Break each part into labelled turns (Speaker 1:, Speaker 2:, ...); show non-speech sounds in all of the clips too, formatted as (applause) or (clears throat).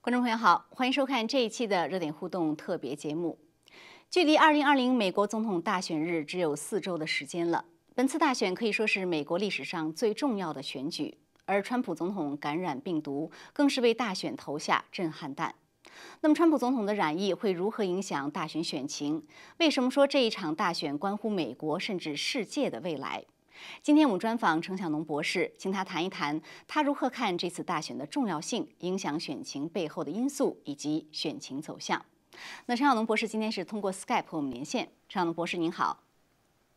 Speaker 1: 观众朋友好，欢迎收看这一期的热点互动特别节目。距离二零二零美国总统大选日只有四周的时间了。本次大选可以说是美国历史上最重要的选举，而川普总统感染病毒更是为大选投下震撼弹。那么，川普总统的染疫会如何影响大选选情？为什么说这一场大选关乎美国甚至世界的未来？今天我们专访程晓农博士，请他谈一谈他如何看这次大选的重要性、影响选情背后的因素以及选情走向。那陈晓农博士今天是通过 Skype 和我们连线。陈晓农博士您好，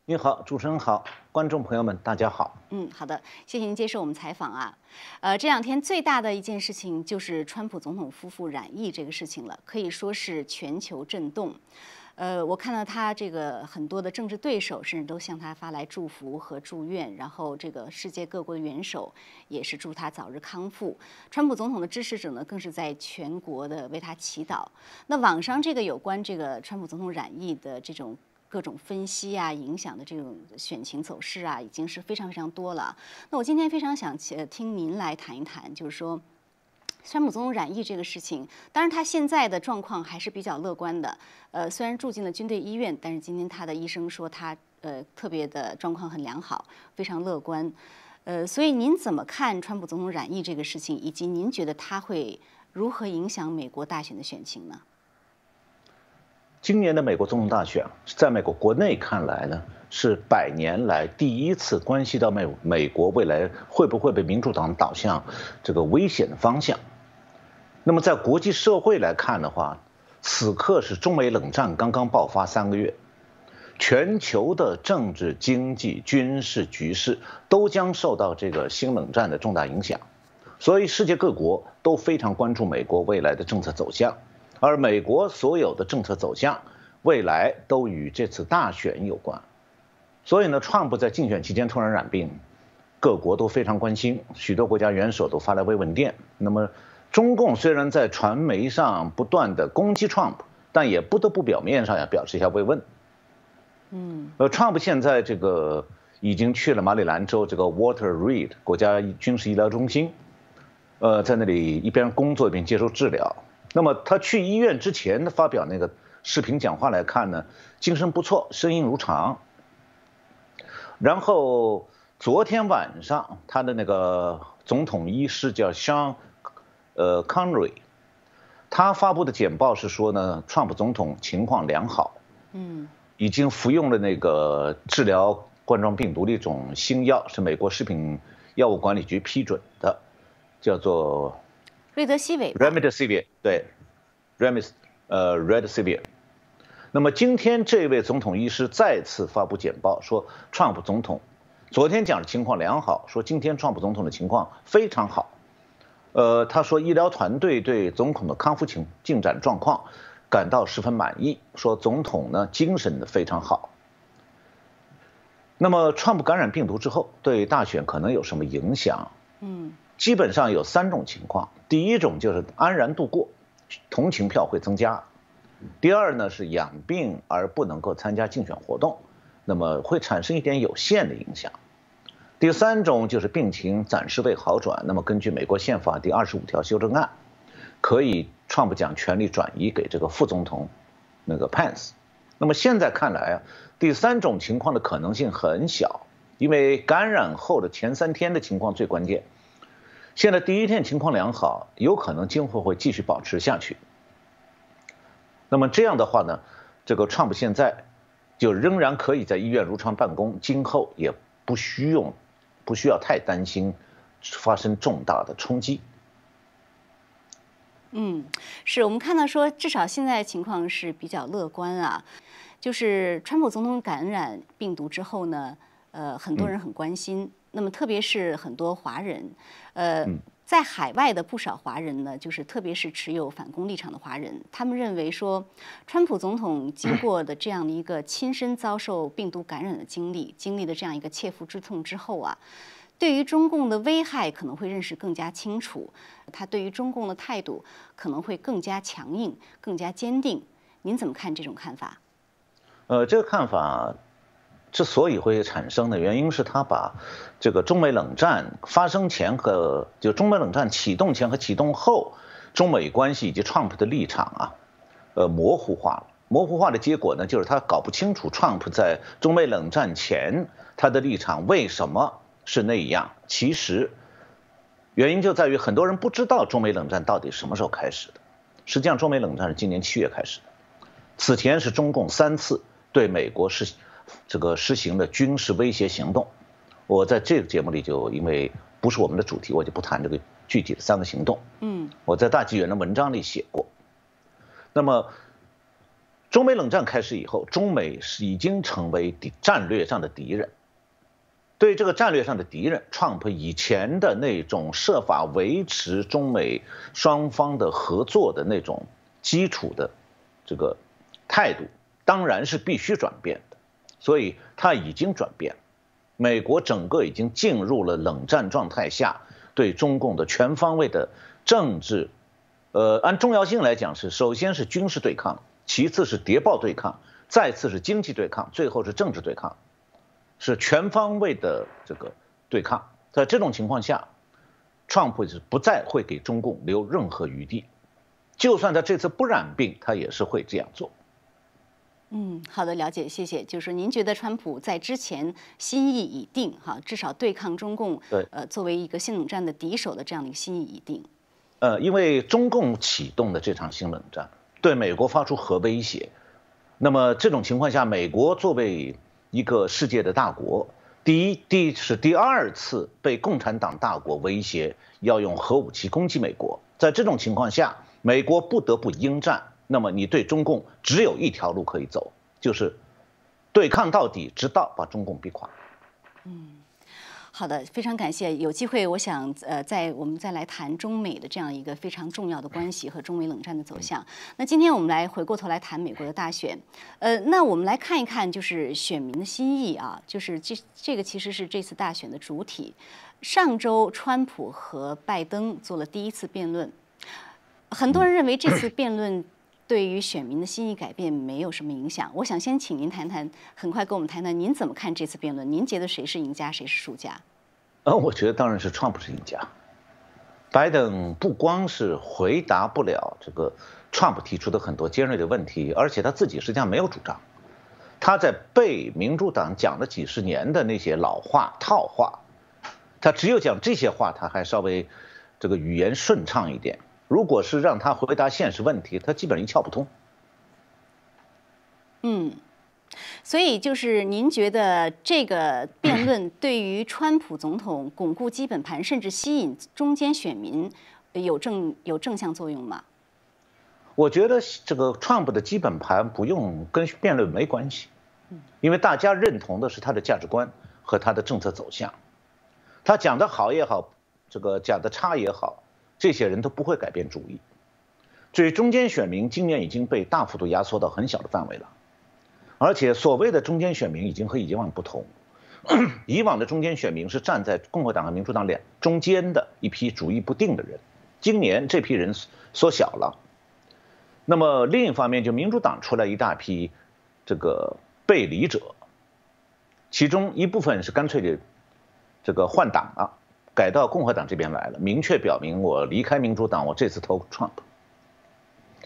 Speaker 2: 您好，主持人好，观众朋友们大家好。
Speaker 1: 嗯，好的，谢谢您接受我们采访啊。呃，这两天最大的一件事情就是川普总统夫妇染疫这个事情了，可以说是全球震动。呃，我看到他这个很多的政治对手甚至都向他发来祝福和祝愿，然后这个世界各国的元首也是祝他早日康复。川普总统的支持者呢，更是在全国的为他祈祷。那网上这个有关这个川普总统染疫的这种各种分析啊，影响的这种选情走势啊，已经是非常非常多了。那我今天非常想听您来谈一谈，就是说。川普总统染疫这个事情，当然他现在的状况还是比较乐观的。呃，虽然住进了军队医院，但是今天他的医生说他呃特别的状况很良好，非常乐观。呃，所以您怎么看川普总统染疫这个事情，以及您觉得他会如何影响美国大选的选情呢？
Speaker 2: 今年的美国总统大选，在美国国内看来呢，是百年来第一次关系到美美国未来会不会被民主党导向这个危险的方向。那么在国际社会来看的话，此刻是中美冷战刚刚爆发三个月，全球的政治、经济、军事局势都将受到这个新冷战的重大影响，所以世界各国都非常关注美国未来的政策走向。而美国所有的政策走向，未来都与这次大选有关。所以呢，川普在竞选期间突然染病，各国都非常关心，许多国家元首都发来慰问电。那么，中共虽然在传媒上不断的攻击 Trump，，但也不得不表面上要表示一下慰问。嗯，呃，，Trump 现在这个已经去了马里兰州这个 Walter Reed 国家军事医疗中心，呃，在那里一边工作一边接受治疗。那么他去医院之前的发表那个视频讲话来看呢，精神不错，声音如常。然后昨天晚上他的那个总统医师叫 Sean，呃，Connery，他发布的简报是说呢，川普总统情况良好，嗯，已经服用了那个治疗冠状病毒的一种新药，是美国食品药物管理局批准的，叫做。
Speaker 1: 瑞德西韦
Speaker 2: ，Remdesivir，对，Remis，呃，Remdesivir。那么今天这位总统医师再次发布简报说，川普总统昨天讲的情况良好，说今天川普总统的情况非常好。呃，他说医疗团队对总统的康复情进展状况感到十分满意，说总统呢精神的非常好。那么川普感染病毒之后对大选可能有什么影响？嗯。基本上有三种情况，第一种就是安然度过，同情票会增加；第二呢是养病而不能够参加竞选活动，那么会产生一点有限的影响；第三种就是病情暂时未好转，那么根据美国宪法第二十五条修正案，可以川普将权力转移给这个副总统那个 Pence。那么现在看来啊，第三种情况的可能性很小，因为感染后的前三天的情况最关键。现在第一天情况良好，有可能今后会继续保持下去。那么这样的话呢，这个 Trump 现在就仍然可以在医院如常办公，今后也不需用，不需要太担心发生重大的冲击。
Speaker 1: 嗯，是我们看到说，至少现在情况是比较乐观啊。就是川普总统感染病毒之后呢，呃，很多人很关心。那么，特别是很多华人，呃，在海外的不少华人呢，就是特别是持有反攻立场的华人，他们认为说，川普总统经 (clears throat) 过的这样的一个亲身遭受病毒感染的经历，经历的这样一个切肤之痛之后啊，对于中共的危害可能会认识更加清楚，他对于中共的态度可能会更加强硬、更加坚定。您怎么看这种看法？
Speaker 2: 呃，这个看法。之所以会产生的原因是他把这个中美冷战发生前和就中美冷战启动前和启动后中美关系以及 Trump 的立场啊，呃模糊化了。模糊化的结果呢，就是他搞不清楚 Trump 在中美冷战前他的立场为什么是那样。其实原因就在于很多人不知道中美冷战到底什么时候开始的。实际上，中美冷战是今年七月开始的，此前是中共三次对美国实行这个实行的军事威胁行动。我在这个节目里就因为不是我们的主题，我就不谈这个具体的三个行动。嗯，我在大纪元的文章里写过。那么。中美冷战开始以后，中美是已经成为敌战略上的敌人。对这个战略上的敌人，Trump 以前的那种设法维持中美双方的合作的那种基础的这个态度，当然是必须转变的。所以他已经转变，美国整个已经进入了冷战状态下，对中共的全方位的政治，呃，按重要性来讲是，首先是军事对抗。其次是谍报对抗，再次是经济对抗，最后是政治对抗，是全方位的这个对抗。在这种情况下，Trump 是不再会给中共留任何余地，就算他这次不染病，他也是会这样做。
Speaker 1: 嗯，好的，了解，谢谢。就是说，您觉得川普在之前心意已定，哈，至少对抗中共，
Speaker 2: 对，
Speaker 1: 呃，作为一个新冷战的敌手的这样的一个心意已定。
Speaker 2: 呃，因为中共启动的这场新冷战。对美国发出核威胁，那么这种情况下，美国作为一个世界的大国，第一，第是第二次被共产党大国威胁要用核武器攻击美国，在这种情况下，美国不得不应战。那么你对中共只有一条路可以走，就是对抗到底，直到把中共逼垮。嗯。
Speaker 1: 好的，非常感谢。有机会，我想呃，在我们再来谈中美的这样一个非常重要的关系和中美冷战的走向。那今天我们来回过头来谈美国的大选，呃，那我们来看一看就是选民的心意啊，就是这这个其实是这次大选的主体。上周，川普和拜登做了第一次辩论，很多人认为这次辩论。对于选民的心意改变没有什么影响。我想先请您谈谈，很快跟我们谈谈，您怎么看这次辩论？您觉得谁是赢家，谁是输家？
Speaker 2: 呃，我觉得当然是川普是赢家。拜登不光是回答不了这个川普提出的很多尖锐的问题，而且他自己实际上没有主张，他在背民主党讲了几十年的那些老话套话，他只有讲这些话，他还稍微这个语言顺畅一点。如果是让他回答现实问题，他基本上一窍不通。
Speaker 1: 嗯，所以就是您觉得这个辩论对于川普总统巩固基本盘，甚至吸引中间选民有正有正向作用吗？
Speaker 2: 我觉得这个川普的基本盘不用跟辩论没关系，因为大家认同的是他的价值观和他的政策走向，他讲的好也好，这个讲的差也好。这些人都不会改变主意。至于中间选民，今年已经被大幅度压缩到很小的范围了，而且所谓的中间选民已经和以往不同。(clears throat) 以往的中间选民是站在共和党和民主党两中间的一批主意不定的人，今年这批人缩小了。那么另一方面，就民主党出来一大批这个背离者，其中一部分是干脆的这个换党了。改到共和党这边来了，明确表明我离开民主党，我这次投 Trump。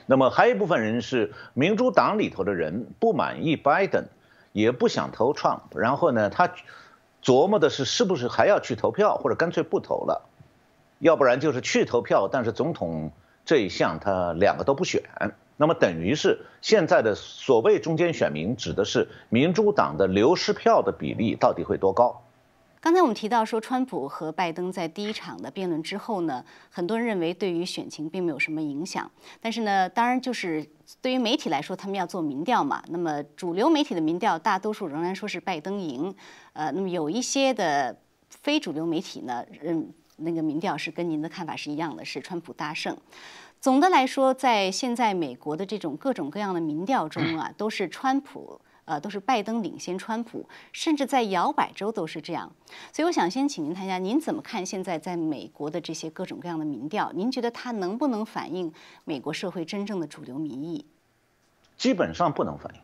Speaker 2: 那么还有一部分人是民主党里头的人不满意 Biden，也不想投 Trump，然后呢，他琢磨的是是不是还要去投票，或者干脆不投了，要不然就是去投票，但是总统这一项他两个都不选。那么等于是现在的所谓中间选民，指的是民主党的流失票的比例到底会多高？
Speaker 1: 刚才我们提到说，川普和拜登在第一场的辩论之后呢，很多人认为对于选情并没有什么影响。但是呢，当然就是对于媒体来说，他们要做民调嘛。那么主流媒体的民调，大多数仍然说是拜登赢。呃，那么有一些的非主流媒体呢，认那个民调是跟您的看法是一样的，是川普大胜。总的来说，在现在美国的这种各种各样的民调中啊，都是川普。呃，都是拜登领先川普，甚至在摇摆州都是这样。所以我想先请您谈一下，您怎么看现在在美国的这些各种各样的民调？您觉得它能不能反映美国社会真正的主流民意？
Speaker 2: 基本上不能反映。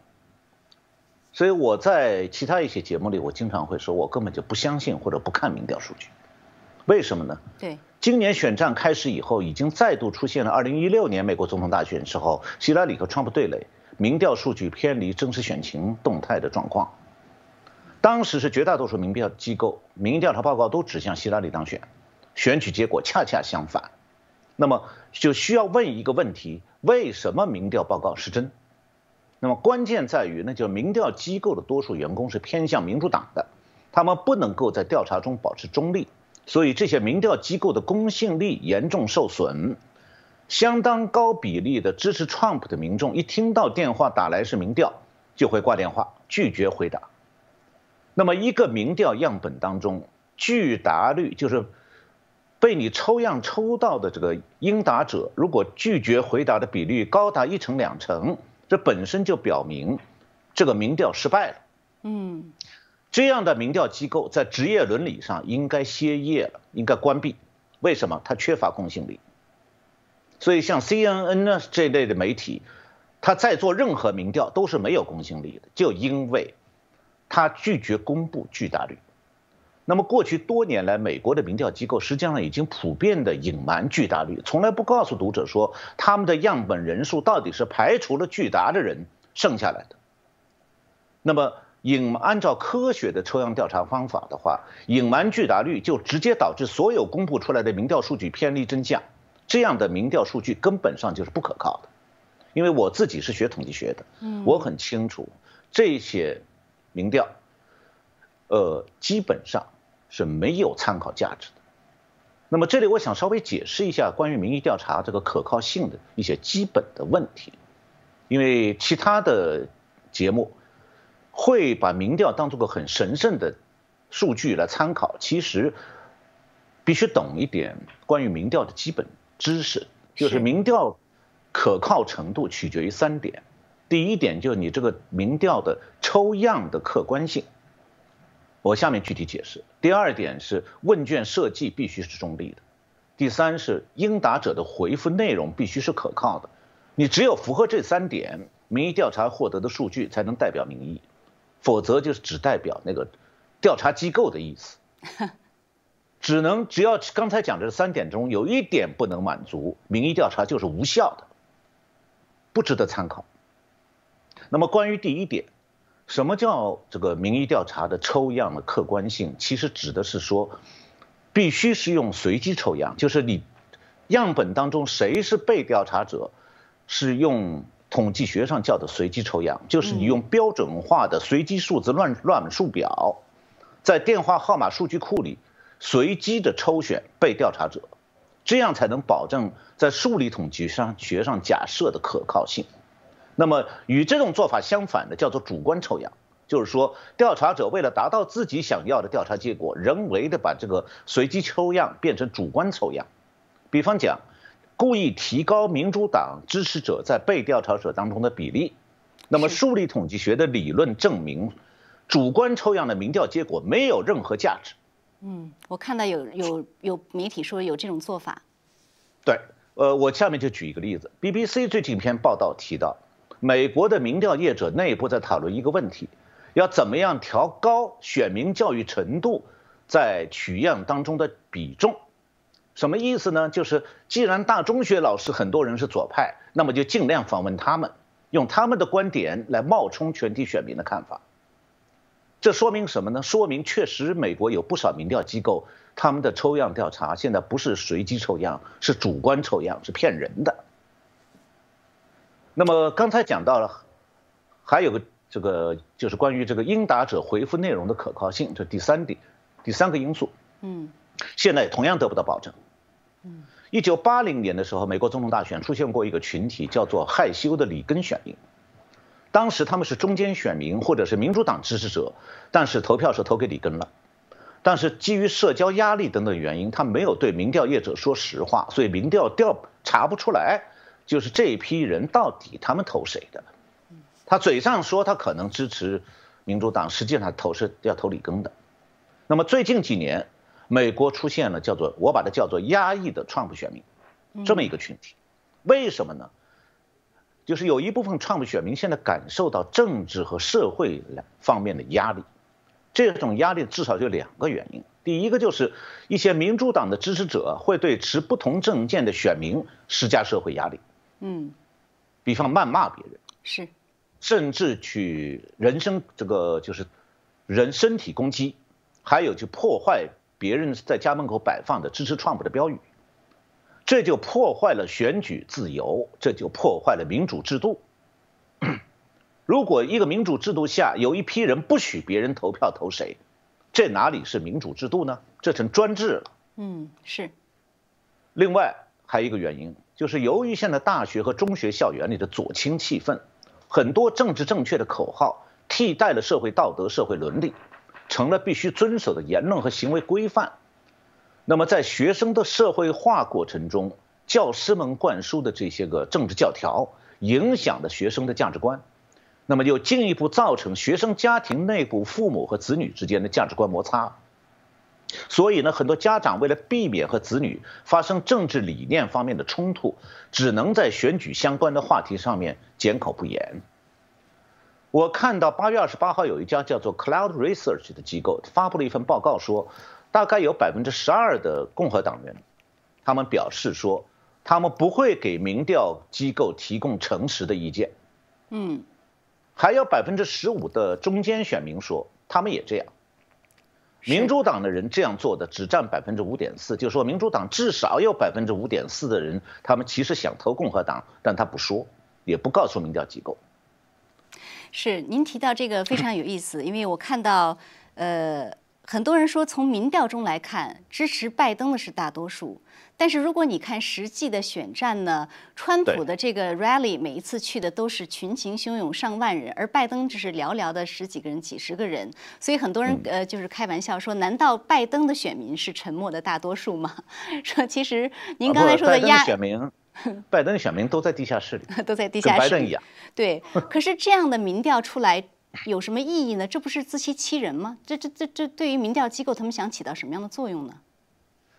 Speaker 2: 所以我在其他一些节目里，我经常会说，我根本就不相信或者不看民调数据。为什么呢？
Speaker 1: 对，
Speaker 2: 今年选战开始以后，已经再度出现了2016年美国总统大选时候，希拉里和川普对垒，民调数据偏离真实选情动态的状况。当时是绝大多数民调机构民调查报告都指向希拉里当选，选举结果恰恰相反。那么就需要问一个问题：为什么民调报告失真？那么关键在于，那就是民调机构的多数员工是偏向民主党的，他们不能够在调查中保持中立。所以这些民调机构的公信力严重受损，相当高比例的支持 Trump 的民众一听到电话打来是民调，就会挂电话拒绝回答。那么一个民调样本当中，拒答率就是被你抽样抽到的这个应答者，如果拒绝回答的比率高达一成两成，这本身就表明这个民调失败了。嗯。这样的民调机构在职业伦理上应该歇业了，应该关闭。为什么？它缺乏公信力。所以像 CNN 呢这类的媒体，它在做任何民调都是没有公信力的，就因为它拒绝公布拒答率。那么过去多年来，美国的民调机构实际上已经普遍的隐瞒拒答率，从来不告诉读者说他们的样本人数到底是排除了拒答的人剩下来的。那么。隐按照科学的抽样调查方法的话，隐瞒拒答率就直接导致所有公布出来的民调数据偏离真相，这样的民调数据根本上就是不可靠的。因为我自己是学统计学的，我很清楚这些民调，呃，基本上是没有参考价值的。那么这里我想稍微解释一下关于民意调查这个可靠性的一些基本的问题，因为其他的节目。会把民调当做个很神圣的数据来参考，其实必须懂一点关于民调的基本知识，就是民调可靠程度取决于三点。第一点就是你这个民调的抽样的客观性，我下面具体解释。第二点是问卷设计必须是中立的。第三是应答者的回复内容必须是可靠的。你只有符合这三点，民意调查获得的数据才能代表民意。否则就是只代表那个调查机构的意思，(laughs) 只能只要刚才讲的这三点中有一点不能满足，民意调查就是无效的，不值得参考。那么关于第一点，什么叫这个民意调查的抽样的客观性？其实指的是说，必须是用随机抽样，就是你样本当中谁是被调查者，是用。统计学上叫的随机抽样，就是你用标准化的随机数字乱乱数表，在电话号码数据库里随机的抽选被调查者，这样才能保证在数理统计上学上假设的可靠性。那么与这种做法相反的叫做主观抽样，就是说调查者为了达到自己想要的调查结果，人为的把这个随机抽样变成主观抽样。比方讲。故意提高民主党支持者在被调查者当中的比例，那么数理统计学的理论证明，主观抽样的民调结果没有任何价值。
Speaker 1: 嗯，我看到有有有媒体说有这种做法。
Speaker 2: 对，呃，我下面就举一个例子，BBC 最近一篇报道提到，美国的民调业者内部在讨论一个问题，要怎么样调高选民教育程度在取样当中的比重。什么意思呢？就是既然大中学老师很多人是左派，那么就尽量访问他们，用他们的观点来冒充全体选民的看法。这说明什么呢？说明确实美国有不少民调机构，他们的抽样调查现在不是随机抽样，是主观抽样，是骗人的。那么刚才讲到了，还有个这个就是关于这个应答者回复内容的可靠性，这第三点，第三个因素。嗯，现在同样得不到保证。嗯一九八零年的时候，美国总统大选出现过一个群体，叫做害羞的里根选民。当时他们是中间选民或者是民主党支持者，但是投票是投给里根了。但是基于社交压力等等原因，他没有对民调业者说实话，所以民调调查不出来，就是这一批人到底他们投谁的。他嘴上说他可能支持民主党，实际上投是要投里根的。那么最近几年。美国出现了叫做我把它叫做压抑的川普选民，这么一个群体，为什么呢？就是有一部分川普选民现在感受到政治和社会两方面的压力，这种压力至少有两个原因。第一个就是一些民主党的支持者会对持不同政见的选民施加社会压力，
Speaker 1: 嗯，
Speaker 2: 比方谩骂别人，
Speaker 1: 是，
Speaker 2: 甚至去人身这个就是人身体攻击，还有去破坏别人在家门口摆放的支持川普的标语，这就破坏了选举自由，这就破坏了民主制度。如果一个民主制度下有一批人不许别人投票投谁？这哪里是民主制度呢？这成专制了。
Speaker 1: 嗯，是。
Speaker 2: 另外还有一个原因，就是由于现在大学和中学校园里的左倾气氛，很多政治正确的口号替代了社会道德、社会伦理，成了必须遵守的言论和行为规范。那么在学生的社会化过程中，教师们灌输的这些个政治教条，影响了学生的价值观。那么就进一步造成学生家庭内部父母和子女之间的价值观摩擦，所以呢，很多家长为了避免和子女发生政治理念方面的冲突，只能在选举相关的话题上面缄口不言。我看到八月二十八号有一家叫做 Cloud Research 的机构发布了一份报告，说大概有百分之十二的共和党人，他们表示说他们不会给民调机构提供诚实的意见。
Speaker 1: 嗯。
Speaker 2: 还有百分之十五的中间选民说，他们也这样。民主党的人这样做的只占百分之五点四，就是说民主党至少有百分之五点四的人，他们其实想投共和党，但他不说，也不告诉民调机构。
Speaker 1: 是，您提到这个非常有意思，因为我看到，呃，很多人说从民调中来看，支持拜登的是大多数。但是如果你看实际的选战呢，川普的这个 rally 每一次去的都是群情汹涌上万人，而拜登只是寥寥的十几个人、几十个人，所以很多人呃就是开玩笑说，难道拜登的选民是沉默的大多数吗？(laughs) 说其实您刚才说的压
Speaker 2: 选民，拜登的选民都在地下室里，(laughs)
Speaker 1: 都在地下室，
Speaker 2: 拜登一样。
Speaker 1: 对，(laughs) 可是这样的民调出来有什么意义呢？这不是自欺欺人吗？这这这这对于民调机构他们想起到什么样的作用呢？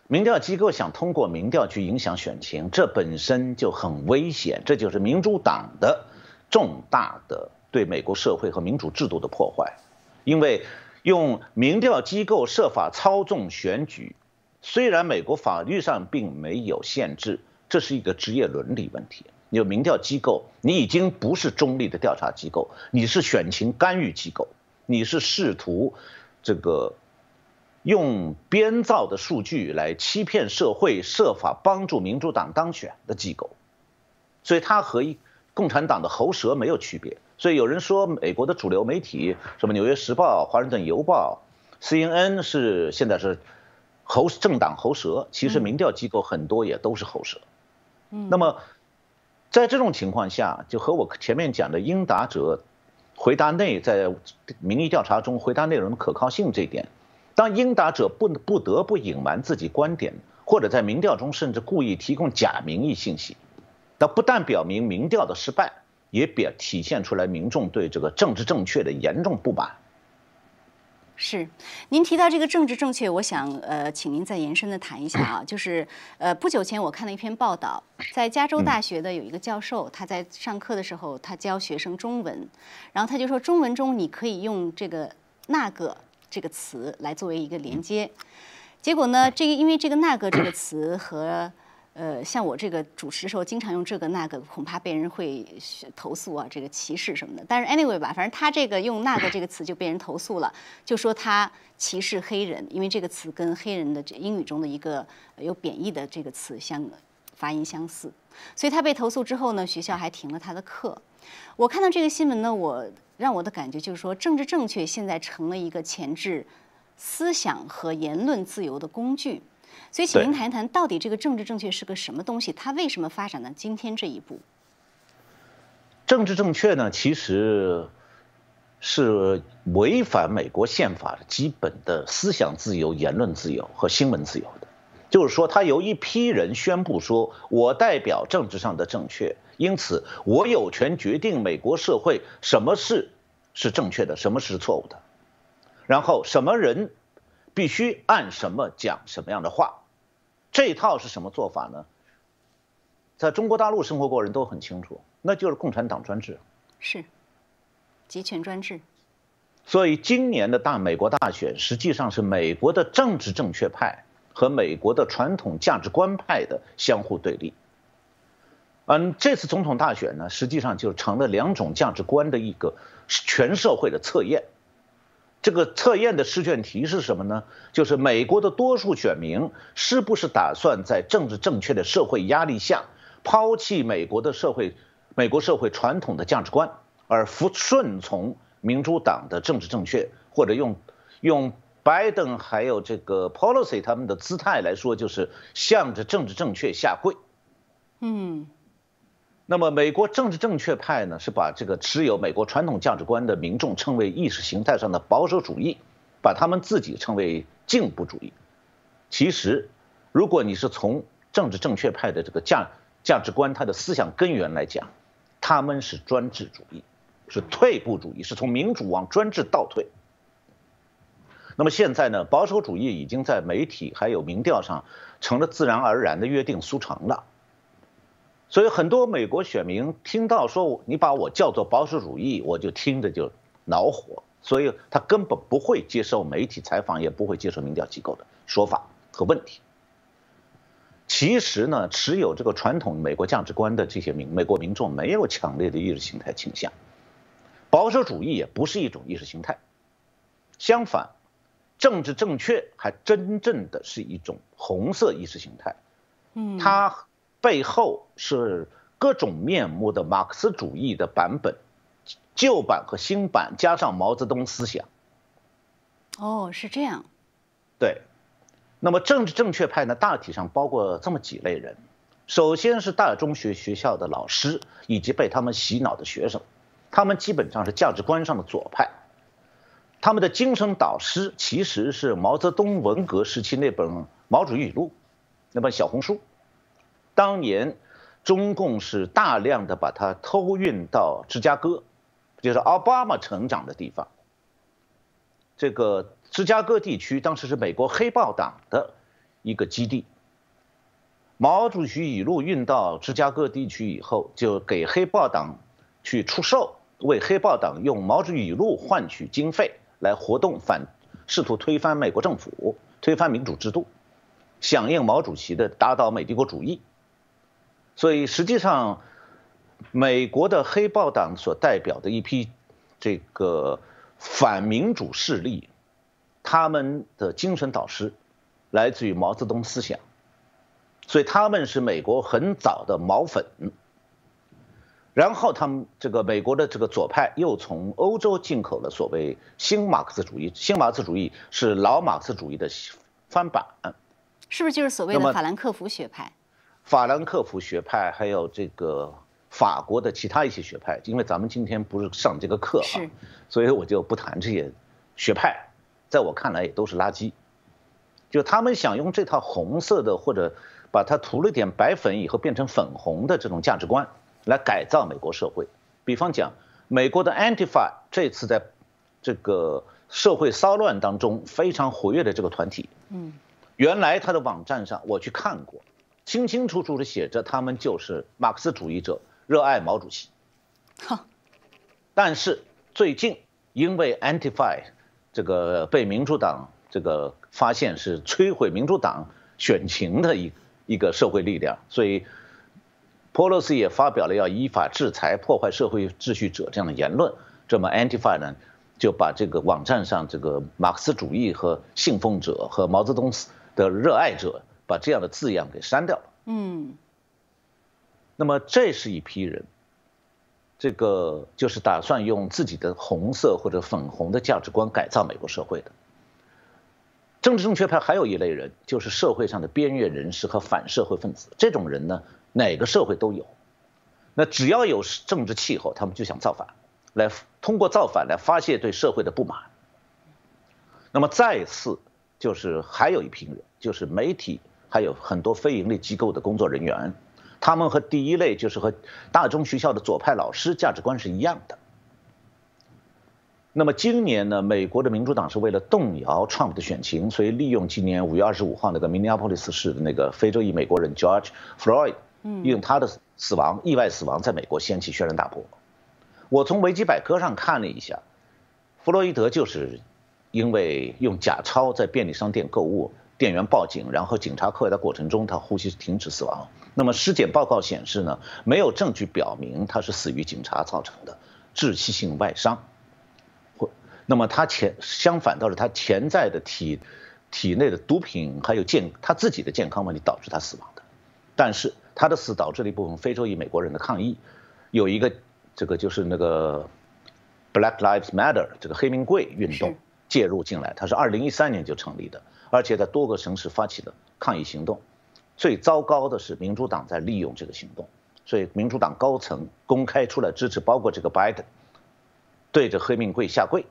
Speaker 2: 民调机构想通过民调去影响选情，这本身就很危险。这就是民主党的重大的对美国社会和民主制度的破坏。因为用民调机构设法操纵选举，虽然美国法律上并没有限制，这是一个职业伦理问题。有民调机构，你已经不是中立的调查机构，你是选情干预机构，你是试图这个。用编造的数据来欺骗社会，设法帮助民主党当选的机构，所以它和一共产党的喉舌没有区别。所以有人说，美国的主流媒体，什么《纽约时报》《华盛顿邮报》CNN 是现在是喉政党喉舌，其实民调机构很多也都是喉舌。嗯那么在这种情况下，就和我前面讲的应答者回答内在民意调查中回答内容的可靠性这一点。当应答者不不得不隐瞒自己观点，或者在民调中甚至故意提供假民意信息，那不但表明民调的失败，也表体现出来民众对这个政治正确的严重不满。
Speaker 1: 是，您提到这个政治正确，我想呃，请您再延伸的谈一下啊，就是呃，不久前我看了一篇报道，在加州大学的有一个教授，他在上课的时候，他教学生中文，然后他就说中文中你可以用这个那个。这个词来作为一个连接，结果呢，这个因为这个那个这个词和呃，像我这个主持的时候经常用这个那个，恐怕被人会投诉啊，这个歧视什么的。但是 anyway 吧，反正他这个用那个这个词就被人投诉了，就说他歧视黑人，因为这个词跟黑人的英语中的一个有贬义的这个词相发音相似，所以他被投诉之后呢，学校还停了他的课。我看到这个新闻呢，我。让我的感觉就是说，政治正确现在成了一个钳制思想和言论自由的工具。所以，请您谈一谈，到底这个政治正确是个什么东西？它为什么发展到今天这一步？
Speaker 2: 政治正确呢，其实是违反美国宪法的基本的思想自由、言论自由和新闻自由的。就是说，他由一批人宣布说：“我代表政治上的正确。”因此，我有权决定美国社会什么事是正确的，什么是错误的，然后什么人必须按什么讲什么样的话。这套是什么做法呢？在中国大陆生活过人都很清楚，那就是共产党专制，
Speaker 1: 是集权专制。
Speaker 2: 所以今年的大美国大选实际上是美国的政治正确派和美国的传统价值观派的相互对立。嗯，这次总统大选呢，实际上就成了两种价值观的一个全社会的测验。这个测验的试卷题是什么呢？就是美国的多数选民是不是打算在政治正确的社会压力下，抛弃美国的社会、美国社会传统的价值观，而服顺从民主党的政治正确，或者用用拜登还有这个 policy 他们的姿态来说，就是向着政治正确下跪。嗯。那么，美国政治正确派呢，是把这个持有美国传统价值观的民众称为意识形态上的保守主义，把他们自己称为进步主义。其实，如果你是从政治正确派的这个价价值观、它的思想根源来讲，他们是专制主义，是退步主义，是从民主往专制倒退。那么现在呢，保守主义已经在媒体还有民调上成了自然而然的约定俗成了。所以很多美国选民听到说你把我叫做保守主义，我就听着就恼火，所以他根本不会接受媒体采访，也不会接受民调机构的说法和问题。其实呢，持有这个传统美国价值观的这些民美国民众没有强烈的意识形态倾向，保守主义也不是一种意识形态，相反，政治正确还真正的是一种红色意识形态，嗯，它。背后是各种面目的马克思主义的版本，旧版和新版加上毛泽东思想。
Speaker 1: 哦，是这样。
Speaker 2: 对，那么政治正确派呢，大体上包括这么几类人：首先是大中学学校的老师以及被他们洗脑的学生，他们基本上是价值观上的左派，他们的精神导师其实是毛泽东文革时期那本《毛主席语录》那本小红书。当年，中共是大量的把它偷运到芝加哥，就是奥巴马成长的地方。这个芝加哥地区当时是美国黑豹党的一个基地。毛主席语录运到芝加哥地区以后，就给黑豹党去出售，为黑豹党用毛主席语录换取经费，来活动反，试图推翻美国政府，推翻民主制度，响应毛主席的打倒美帝国主义。所以实际上，美国的黑豹党所代表的一批这个反民主势力，他们的精神导师来自于毛泽东思想，所以他们是美国很早的毛粉。然后他们这个美国的这个左派又从欧洲进口了所谓新马克思主义，新马克思主义是老马克思主义的翻版，
Speaker 1: 是不是就是所谓的法兰克福学派？
Speaker 2: 法兰克福学派，还有这个法国的其他一些学派，因为咱们今天不是上这个课哈，所以我就不谈这些学派，在我看来也都是垃圾。就他们想用这套红色的，或者把它涂了点白粉以后变成粉红的这种价值观来改造美国社会。比方讲，美国的 Antifa 这次在这个社会骚乱当中非常活跃的这个团体，嗯，原来他的网站上我去看过。清清楚楚的写着，他们就是马克思主义者，热爱毛主席。好，但是最近因为 Antifa 这个被民主党这个发现是摧毁民主党选情的一一个社会力量，所以 Pelosi 也发表了要依法制裁破坏社会秩序者这样的言论。这么 Antifa 呢就把这个网站上这个马克思主义和信奉者和毛泽东的热爱者。把这样的字样给删掉了。嗯，那么这是一批人，这个就是打算用自己的红色或者粉红的价值观改造美国社会的。政治正确派还有一类人，就是社会上的边缘人士和反社会分子。这种人呢，哪个社会都有。那只要有政治气候，他们就想造反，来通过造反来发泄对社会的不满。那么再次就是还有一批人，就是媒体。还有很多非盈利机构的工作人员，他们和第一类就是和大中学校的左派老师价值观是一样的。那么今年呢，美国的民主党是为了动摇 Trump 的选情，所以利用今年五月二十五号那个明尼阿波利斯市的那个非洲裔美国人 George Floyd 利用他的死亡意外死亡在美国掀起轩然大波。我从维基百科上看了一下，弗洛伊德就是因为用假钞在便利商店购物，店员报警，然后警察扣押的过程中他呼吸停止死亡。那么尸检报告显示呢，没有证据表明他是死于警察造成的窒息性外伤，或那么他潜相反倒是他潜在的体体内的毒品还有健他自己的健康问题导致他死亡的，但是他的死导致了一部分非洲裔美国人的抗议，有一个这个就是那个 Black Lives Matter 这个黑名贵运动介入进来，它是二零一三年就成立的，而且在多个城市发起了抗议行动。最糟糕的是，民主党在利用这个行动，所以民主党高层公开出来支持，包括这个拜登，对着黑命贵下跪，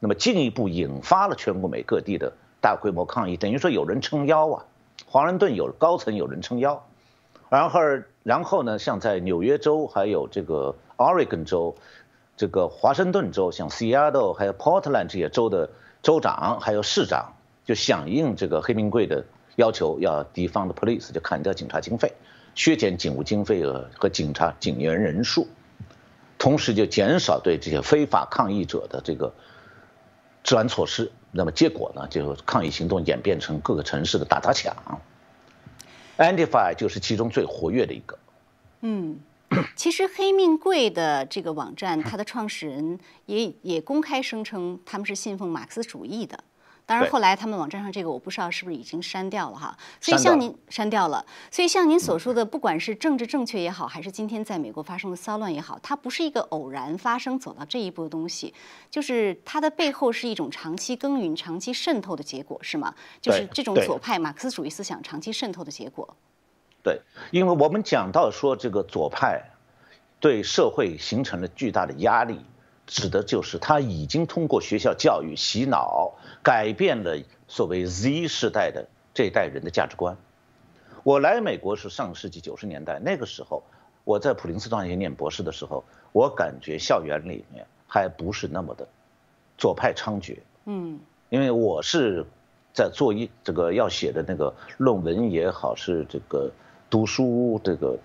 Speaker 2: 那么进一步引发了全国美各地的大规模抗议，等于说有人撑腰啊，华盛顿有高层有人撑腰，然后然后呢，像在纽约州还有这个 Oregon 州，这个华盛顿州，像 Seattle 还有 Portland 这些州的州长还有市长就响应这个黑名贵的。要求要 defund police 就砍掉警察经费，削减警务经费和和警察警员人数，同时就减少对这些非法抗议者的这个治安措施。那么结果呢，就抗议行动演变成各个城市的打砸抢。Antify 就是其中最活跃的一个。
Speaker 1: 嗯，其实黑命贵的这个网站，它的创始人也也公开声称他们是信奉马克思主义的。当然，后来他们网站上这个我不知道是不是已经删掉了哈。所以像您删掉了，所以像您所说的，不管是政治正确也好，还是今天在美国发生的骚乱也好，它不是一个偶然发生走到这一步的东西，就是它的背后是一种长期耕耘、长期渗透的结果，是吗？就是这种左派马克思主义思想长期渗透的结果。
Speaker 2: 对，因为我们讲到说这个左派对社会形成了巨大的压力。指的就是他已经通过学校教育洗脑，改变了所谓 Z 世代的这一代人的价值观。我来美国是上世纪九十年代，那个时候我在普林斯顿大学念博士的时候，我感觉校园里面还不是那么的左派猖獗。嗯，因为我是在做一这个要写的那个论文也好，是这个读书这个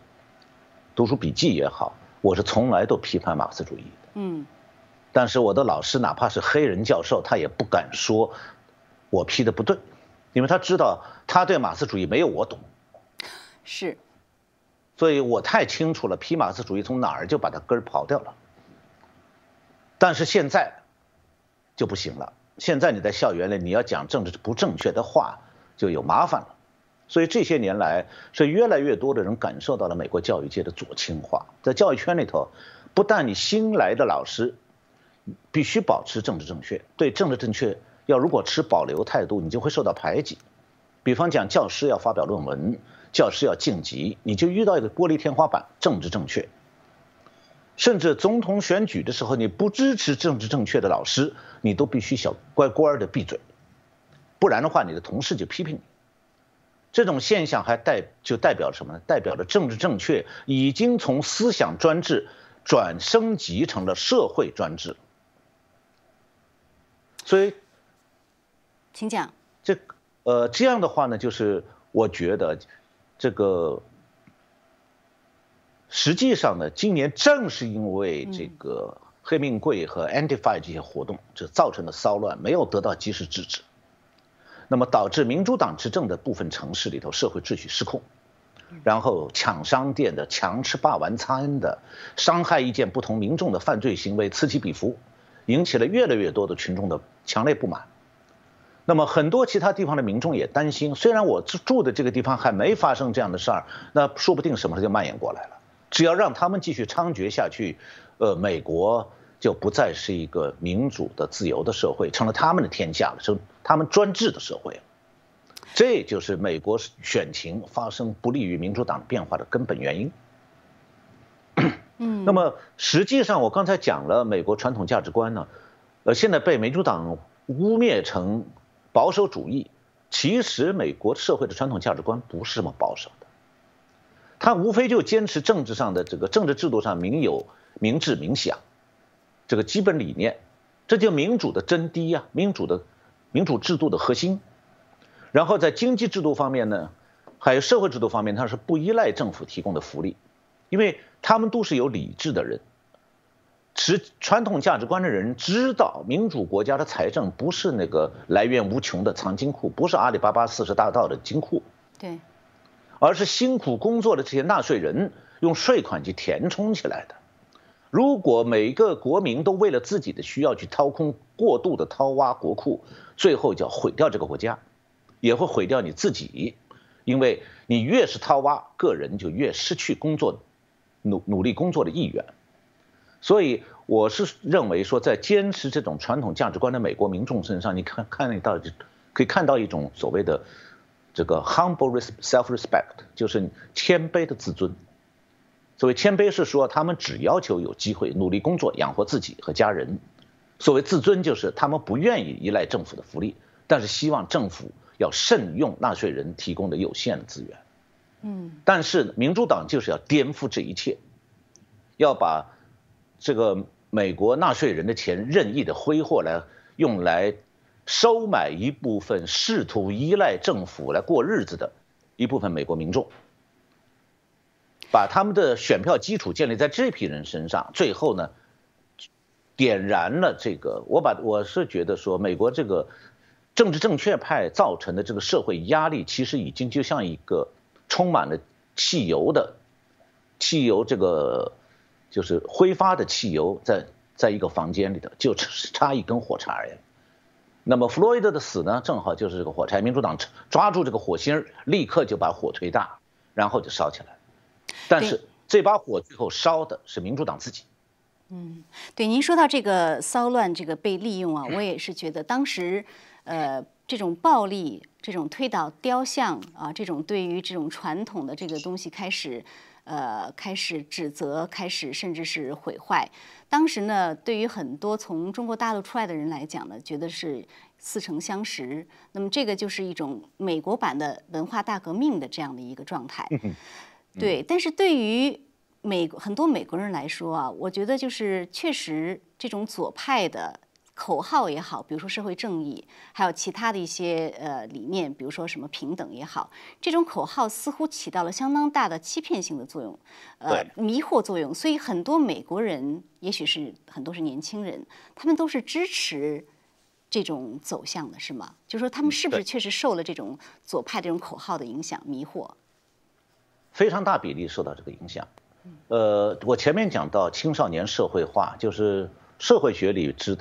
Speaker 2: 读书笔记也好，我是从来都批判马克思主义的。嗯。但是我的老师哪怕是黑人教授，他也不敢说我批的不对，因为他知道他对马克思主义没有我懂。
Speaker 1: 是，
Speaker 2: 所以我太清楚了，批马克思主义从哪儿就把它根儿刨掉了。但是现在就不行了，现在你在校园里你要讲政治不正确的话，就有麻烦了。所以这些年来是越来越多的人感受到了美国教育界的左倾化，在教育圈里头，不但你新来的老师。必须保持政治正确，对政治正确要如果持保留态度，你就会受到排挤。比方讲，教师要发表论文，教师要晋级，你就遇到一个玻璃天花板，政治正确。甚至总统选举的时候，你不支持政治正确的老师，你都必须小乖乖的闭嘴，不然的话，你的同事就批评你。这种现象还代就代表什么呢？代表着政治正确已经从思想专制转升级成了社会专制。所以，
Speaker 1: 请讲。
Speaker 2: 这，呃，这样的话呢，就是我觉得，这个实际上呢，今年正是因为这个黑命贵和 Antify 这些活动，这造成的骚乱没有得到及时制止，那么导致民主党执政的部分城市里头社会秩序失控，然后抢商店的、强吃霸王餐的、伤害意见不同民众的犯罪行为此起彼伏。引起了越来越多的群众的强烈不满，那么很多其他地方的民众也担心，虽然我住住的这个地方还没发生这样的事儿，那说不定什么时候就蔓延过来了。只要让他们继续猖獗下去，呃，美国就不再是一个民主的、自由的社会，成了他们的天下了，成他们专制的社会。这就是美国选情发生不利于民主党变化的根本原因。嗯，那么实际上我刚才讲了美国传统价值观呢，呃，现在被民主党污蔑成保守主义，其实美国社会的传统价值观不是这么保守的，它无非就坚持政治上的这个政治制度上民有、民治、民享这个基本理念，这就民主的真谛呀，民主的民主制度的核心。然后在经济制度方面呢，还有社会制度方面，它是不依赖政府提供的福利，因为他们都是有理智的人，持传统价值观的人知道，民主国家的财政不是那个来源无穷的藏金库，不是阿里巴巴四十大盗的金库，
Speaker 1: 对，
Speaker 2: 而是辛苦工作的这些纳税人用税款去填充起来的。如果每一个国民都为了自己的需要去掏空、过度的掏挖国库，最后就要毁掉这个国家，也会毁掉你自己，因为你越是掏挖，个人就越失去工作、努努力工作的意愿。所以我是认为说，在坚持这种传统价值观的美国民众身上，你看看你到底可以看到一种所谓的这个 humble self respect，就是谦卑的自尊。所谓谦卑是说，他们只要求有机会努力工作养活自己和家人；所谓自尊就是他们不愿意依赖政府的福利，但是希望政府要慎用纳税人提供的有限的资源。嗯，但是民主党就是要颠覆这一切，要把这个美国纳税人的钱任意的挥霍来用来收买一部分试图依赖政府来过日子的一部分美国民众。把他们的选票基础建立在这批人身上，最后呢，点燃了这个。我把我是觉得说，美国这个政治正确派造成的这个社会压力，其实已经就像一个充满了汽油的汽油，这个就是挥发的汽油，在在一个房间里头，就差一根火柴而已。那么弗洛伊德的死呢，正好就是这个火柴。民主党抓住这个火星，立刻就把火推大，然后就烧起来。但是这把火最后烧的是民主党自己。
Speaker 1: 嗯，对，您说到这个骚乱，这个被利用啊，我也是觉得当时，呃，这种暴力，这种推倒雕像啊，这种对于这种传统的这个东西开始，呃，开始指责，开始甚至是毁坏。当时呢，对于很多从中国大陆出来的人来讲呢，觉得是似曾相识。那么这个就是一种美国版的文化大革命的这样的一个状态。对，但是对于美很多美国人来说啊，我觉得就是确实这种左派的口号也好，比如说社会正义，还有其他的一些呃理念，比如说什么平等也好，这种口号似乎起到了相当大的欺骗性的作用，呃，迷惑作用。所以很多美国人，也许是很多是年轻人，他们都是支持这种走向的，是吗？就是说他们是不是确实受了这种左派这种口号的影响迷惑？
Speaker 2: 非常大比例受到这个影响，呃，我前面讲到青少年社会化，就是社会学里只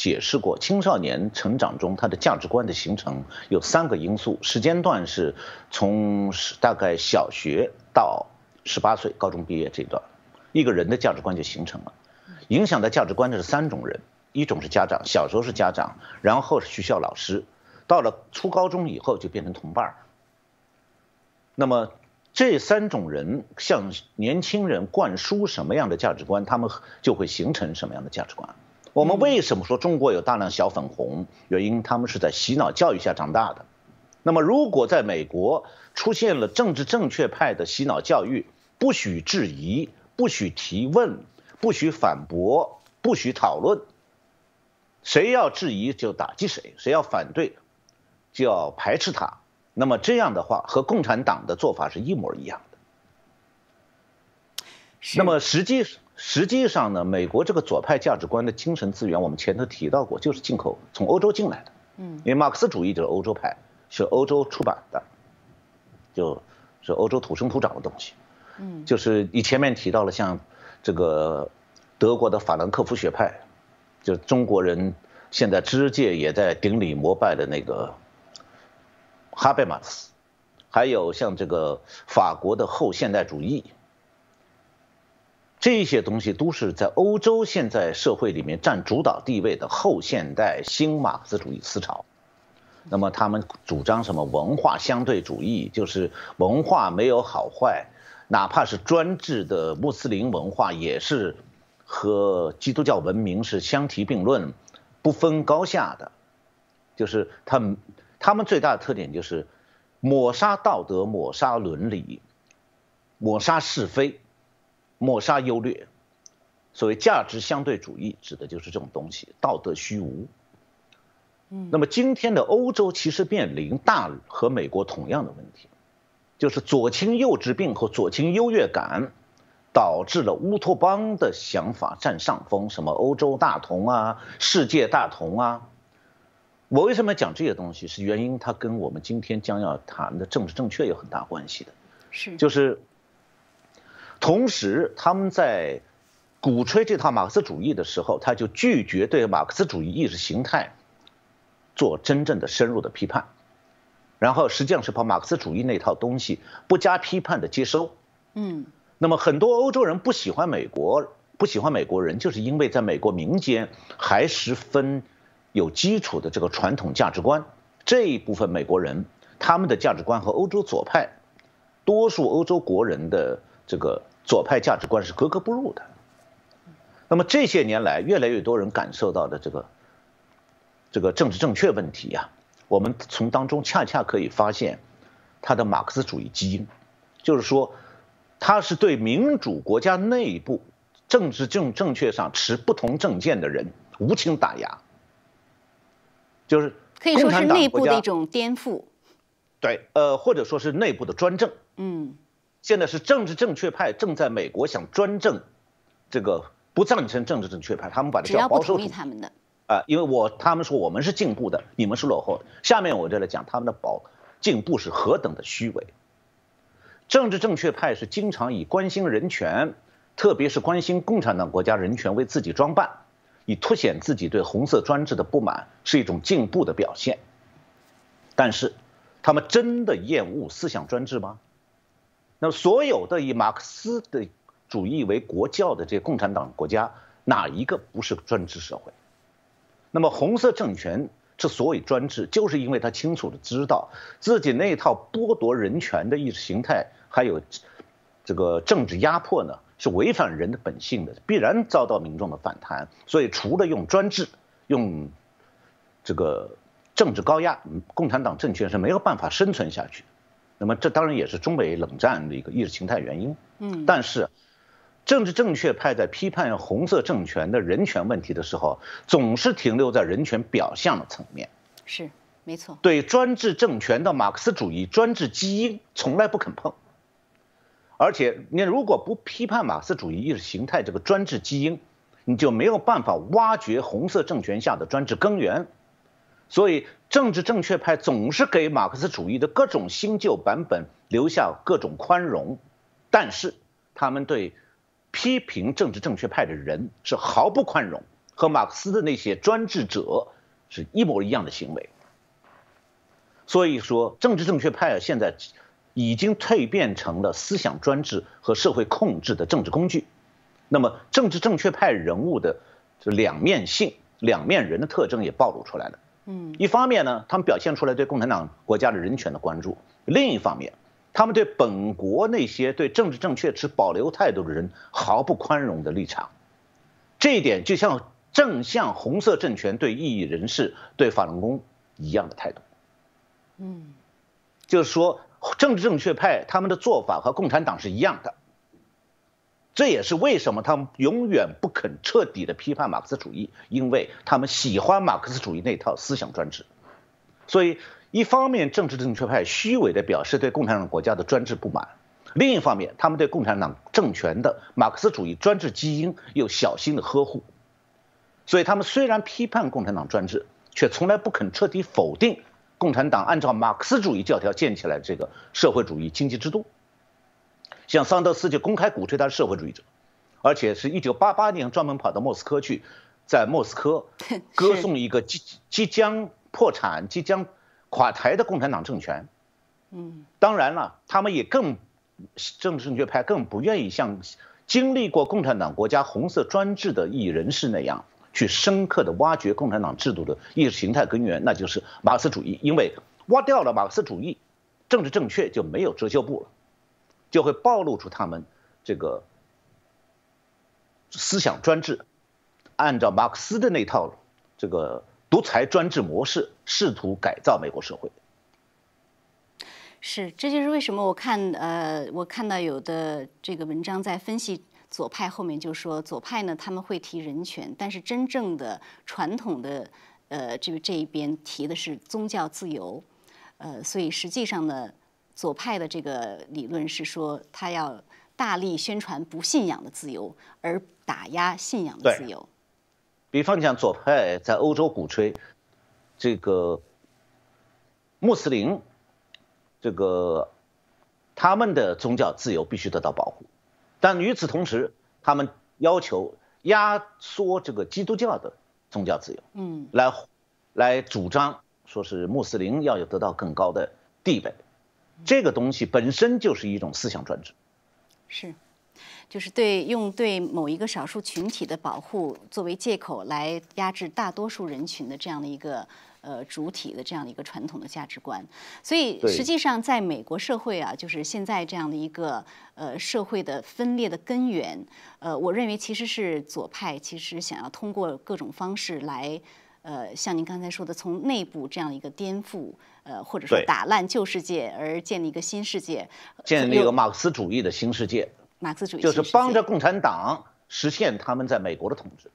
Speaker 2: 解释过，青少年成长中他的价值观的形成有三个因素，时间段是从大概小学到十八岁高中毕业这段，一个人的价值观就形成了，影响的价值观的是三种人，一种是家长，小时候是家长，然后是学校老师，到了初高中以后就变成同伴儿，那么。这三种人向年轻人灌输什么样的价值观，他们就会形成什么样的价值观。我们为什么说中国有大量小粉红？原因他们是在洗脑教育下长大的。那么如果在美国出现了政治正确派的洗脑教育，不许质疑，不许提问，不许反驳，不许讨论，谁要质疑就打击谁，谁要反对就要排斥他。那么这样的话，和共产党的做法是一模一样的。那么实际实际上呢，美国这个左派价值观的精神资源，我们前头提到过，就是进口从欧洲进来的。嗯，因为马克思主义就是欧洲派，是欧洲出版的，就是欧洲土生土长的东西。嗯，就是你前面提到了像这个德国的法兰克福学派，就是中国人现在知界也在顶礼膜拜的那个。哈贝马斯，还有像这个法国的后现代主义，这些东西都是在欧洲现在社会里面占主导地位的后现代新马克思主义思潮。那么他们主张什么文化相对主义，就是文化没有好坏，哪怕是专制的穆斯林文化也是和基督教文明是相提并论，不分高下的，就是他们。他们最大的特点就是抹杀道德、抹杀伦理、抹杀是非、抹杀优劣。所谓价值相对主义，指的就是这种东西，道德虚无。嗯，那么今天的欧洲其实面临大和美国同样的问题，就是左倾右治病和左倾优越感，导致了乌托邦的想法占上风，什么欧洲大同啊，世界大同啊。我为什么讲这些东西？是原因它跟我们今天将要谈的政治正确有很大关系的。
Speaker 1: 是，
Speaker 2: 就是，同时他们在鼓吹这套马克思主义的时候，他就拒绝对马克思主义意识形态做真正的深入的批判。然后实际上是把马克思主义那套东西不加批判的接收。
Speaker 1: 嗯，
Speaker 2: 那么很多欧洲人不喜欢美国，不喜欢美国人，就是因为在美国民间还十分有基础的这个传统价值观。这一部分美国人他们的价值观和欧洲左派，多数欧洲国人的这个左派价值观是格格不入的。那么这些年来，越来越多人感受到的这个这个政治正确问题呀。我们从当中恰恰可以发现，他的马克思主义基因，就是说，他是对民主国家内部政治正正确上持不同政见的人无情打压，就是
Speaker 1: 可以说是内部的一种颠覆。
Speaker 2: 对，呃，或者说是内部的专政。
Speaker 1: 嗯，
Speaker 2: 现在是政治正确派正在美国想专政，这个不赞成政治正确派，他们把这叫保守主义。
Speaker 1: 他们的。
Speaker 2: 啊，因为我他们说我们是进步的，你们是落后的。下面我就来讲他们的保进步是何等的虚伪。政治正确派是经常以关心人权，特别是关心共产党国家人权为自己装扮，以凸显自己对红色专制的不满是一种进步的表现。但是，他们真的厌恶思想专制吗？那么，所有的以马克思的主义为国教的这些共产党国家，哪一个不是专制社会？那么红色政权之所以专制，就是因为他清楚的知道自己那套剥夺人权的意识形态，还有这个政治压迫呢，是违反人的本性的，必然遭到民众的反弹。所以除了用专制、用这个政治高压，共产党政权是没有办法生存下去。那么这当然也是中美冷战的一个意识形态原因。
Speaker 1: 嗯，
Speaker 2: 但是。政治正确派在批判红色政权的人权问题的时候，总是停留在人权表象的层面。
Speaker 1: 是，没错。
Speaker 2: 对专制政权的马克思主义专制基因从来不肯碰。而且，你如果不批判马克思主义意识形态这个专制基因，你就没有办法挖掘红色政权下的专制根源。所以，政治正确派总是给马克思主义的各种新旧版本留下各种宽容，但是他们对。批评政治正确派的人是毫不宽容，和马克思的那些专制者是一模一样的行为。所以说，政治正确派现在已经蜕变成了思想专制和社会控制的政治工具。那么，政治正确派人物的这两面性、两面人的特征也暴露出来了。
Speaker 1: 嗯，
Speaker 2: 一方面呢，他们表现出来对共产党国家的人权的关注；另一方面。他们对本国那些对政治正确持保留态度的人毫不宽容的立场，这一点就像正像红色政权对异议人士、对法轮功一样的态度。
Speaker 1: 嗯，
Speaker 2: 就是说政治正确派他们的做法和共产党是一样的，这也是为什么他们永远不肯彻底的批判马克思主义，因为他们喜欢马克思主义那套思想专制，所以。一方面，政治正确派虚伪地表示对共产党国家的专制不满；另一方面，他们对共产党政权的马克思主义专制基因又小心的呵护。所以，他们虽然批判共产党专制，却从来不肯彻底否定共产党按照马克思主义教条建起来这个社会主义经济制度。像桑德斯就公开鼓吹他是社会主义者，而且是一九八八年专门跑到莫斯科去，在莫斯科 (laughs) 歌颂一个即即将破产、即将。垮台的共产党政权，
Speaker 1: 嗯，
Speaker 2: 当然了，他们也更政治正确派更不愿意像经历过共产党国家红色专制的异议人士那样去深刻的挖掘共产党制度的意识形态根源，那就是马克思主义。因为挖掉了马克思主义，政治正确就没有遮羞布了，就会暴露出他们这个思想专制，按照马克思的那套这个。独裁专制模式试图改造美国社会，
Speaker 1: 是，这就是为什么我看呃，我看到有的这个文章在分析左派，后面就说左派呢他们会提人权，但是真正的传统的呃这个这一边提的是宗教自由，呃，所以实际上呢，左派的这个理论是说，他要大力宣传不信仰的自由，而打压信仰的自由。
Speaker 2: 比方讲，左派在欧洲鼓吹这个穆斯林，这个他们的宗教自由必须得到保护，但与此同时，他们要求压缩这个基督教的宗教自由，嗯，来来主张说是穆斯林要有得到更高的地位，这个东西本身就是一种思想专制，
Speaker 1: 是。就是对用对某一个少数群体的保护作为借口来压制大多数人群的这样的一个呃主体的这样的一个传统的价值观，所以实际上在美国社会啊，就是现在这样的一个呃社会的分裂的根源，呃，我认为其实是左派其实想要通过各种方式来呃像您刚才说的，从内部这样一个颠覆呃或者说打烂旧世界而建立一个新世界，
Speaker 2: 建立一个马克思主义的新世界。
Speaker 1: 马克思主义
Speaker 2: 就是帮着共产党实现他们在美国的统治。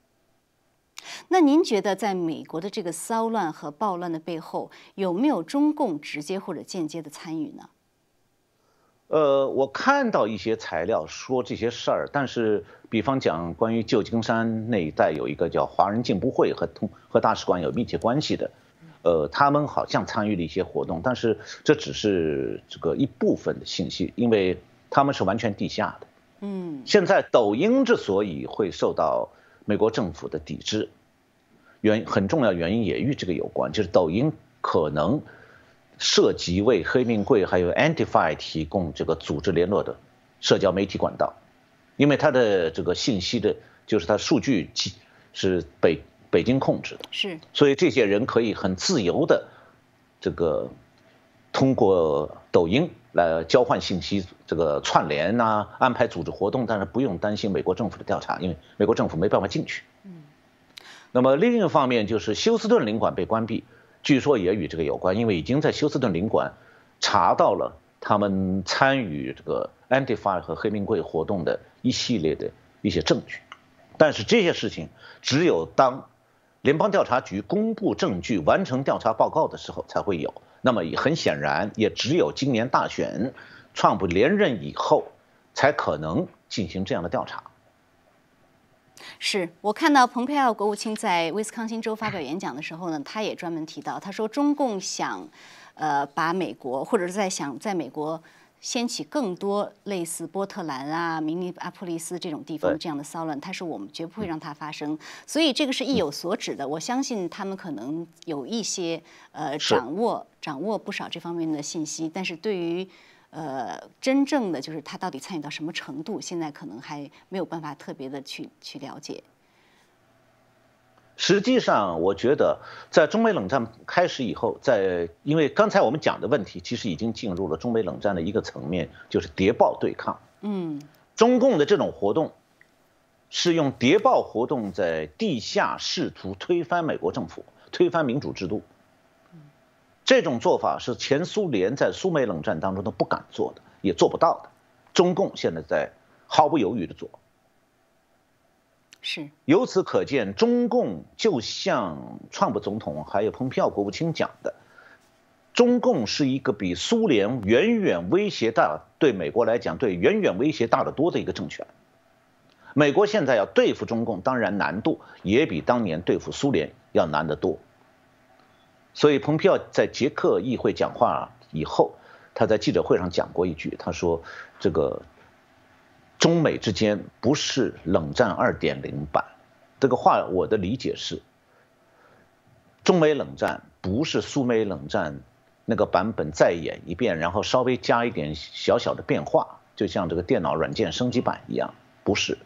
Speaker 1: 那您觉得，在美国的这个骚乱和暴乱的背后，有没有中共直接或者间接的参与呢？
Speaker 2: 呃，我看到一些材料说这些事儿，但是，比方讲，关于旧金山那一带有一个叫华人进步会和通和大使馆有密切关系的，呃，他们好像参与了一些活动，但是这只是这个一部分的信息，因为他们是完全地下的。嗯，现在抖音之所以会受到美国政府的抵制，原很重要原因也与这个有关，就是抖音可能涉及为黑命贵还有 Antify 提供这个组织联络的社交媒体管道，因为它的这个信息的，就是它数据是北北京控制的，
Speaker 1: 是，
Speaker 2: 所以这些人可以很自由的这个通过抖音。来交换信息，这个串联呐，安排组织活动，但是不用担心美国政府的调查，因为美国政府没办法进去。嗯。那么另一方面就是休斯顿领馆被关闭，据说也与这个有关，因为已经在休斯顿领馆查到了他们参与这个 Antifa 和黑名贵活动的一系列的一些证据。但是这些事情只有当联邦调查局公布证据、完成调查报告的时候才会有。那么很显然，也只有今年大选，川普连任以后，才可能进行这样的调查。
Speaker 1: 是我看到蓬佩奥国务卿在威斯康星州发表演讲的时候呢，他也专门提到，他说中共想，呃，把美国或者是在想在美国。掀起更多类似波特兰啊、明尼阿普利斯这种地方这样的骚乱，他说我们绝不会让它发生，所以这个是意有所指的。我相信他们可能有一些呃掌握掌握不少这方面的信息，但是对于呃真正的就是他到底参与到什么程度，现在可能还没有办法特别的去去了解。
Speaker 2: 实际上，我觉得在中美冷战开始以后，在因为刚才我们讲的问题，其实已经进入了中美冷战的一个层面，就是谍报对抗。嗯，中共的这种活动是用谍报活动在地下试图推翻美国政府、推翻民主制度。这种做法是前苏联在苏美冷战当中都不敢做的，也做不到的。中共现在在毫不犹豫的做。
Speaker 1: 是，
Speaker 2: 由此可见，中共就像川普总统还有蓬佩奥国务卿讲的，中共是一个比苏联远远威胁大，对美国来讲，对远远威胁大得多的一个政权。美国现在要对付中共，当然难度也比当年对付苏联要难得多。所以，蓬佩奥在捷克议会讲话以后，他在记者会上讲过一句，他说：“这个。”中美之间不是冷战二点零版，这个话我的理解是，中美冷战不是苏美冷战那个版本再演一遍，然后稍微加一点小小的变化，就像这个电脑软件升级版一样，不是，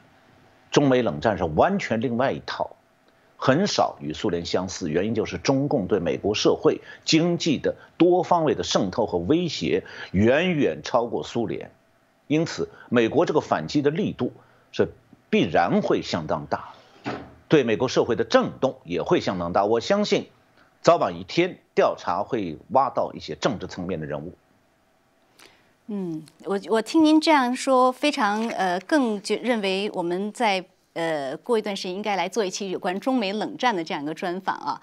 Speaker 2: 中美冷战是完全另外一套，很少与苏联相似，原因就是中共对美国社会经济的多方位的渗透和威胁远远超过苏联。因此，美国这个反击的力度是必然会相当大，对美国社会的震动也会相当大。我相信，早晚一天调查会挖到一些政治层面的人物。
Speaker 1: 嗯，我我听您这样说，非常呃，更觉认为我们在。呃，过一段时间应该来做一期有关中美冷战的这样一个专访啊。